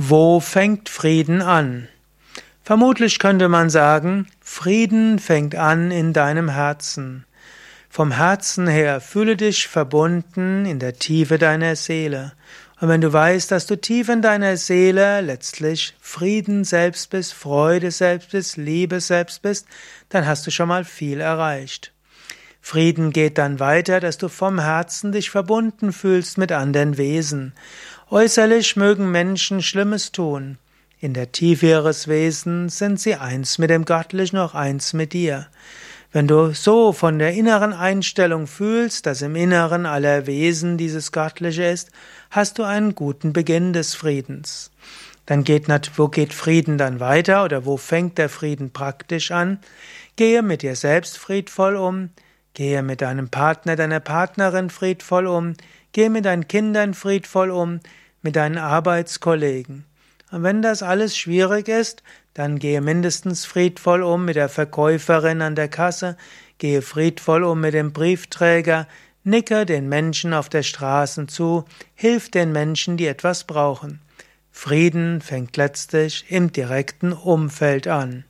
Wo fängt Frieden an? Vermutlich könnte man sagen, Frieden fängt an in deinem Herzen. Vom Herzen her fühle dich verbunden in der Tiefe deiner Seele. Und wenn du weißt, dass du tief in deiner Seele letztlich Frieden selbst bist, Freude selbst bist, Liebe selbst bist, dann hast du schon mal viel erreicht. Frieden geht dann weiter, dass du vom Herzen dich verbunden fühlst mit anderen Wesen. Äußerlich mögen Menschen Schlimmes tun. In der Tiefe ihres Wesens sind sie eins mit dem Göttlichen, auch eins mit dir. Wenn du so von der inneren Einstellung fühlst, dass im Inneren aller Wesen dieses Göttliche ist, hast du einen guten Beginn des Friedens. Dann geht, wo geht Frieden dann weiter oder wo fängt der Frieden praktisch an? Gehe mit dir selbst friedvoll um, gehe mit deinem Partner, deiner Partnerin friedvoll um, Geh mit deinen Kindern friedvoll um, mit deinen Arbeitskollegen. Und wenn das alles schwierig ist, dann gehe mindestens friedvoll um mit der Verkäuferin an der Kasse, gehe friedvoll um mit dem Briefträger, nicke den Menschen auf der Straße zu, hilf den Menschen, die etwas brauchen. Frieden fängt letztlich im direkten Umfeld an.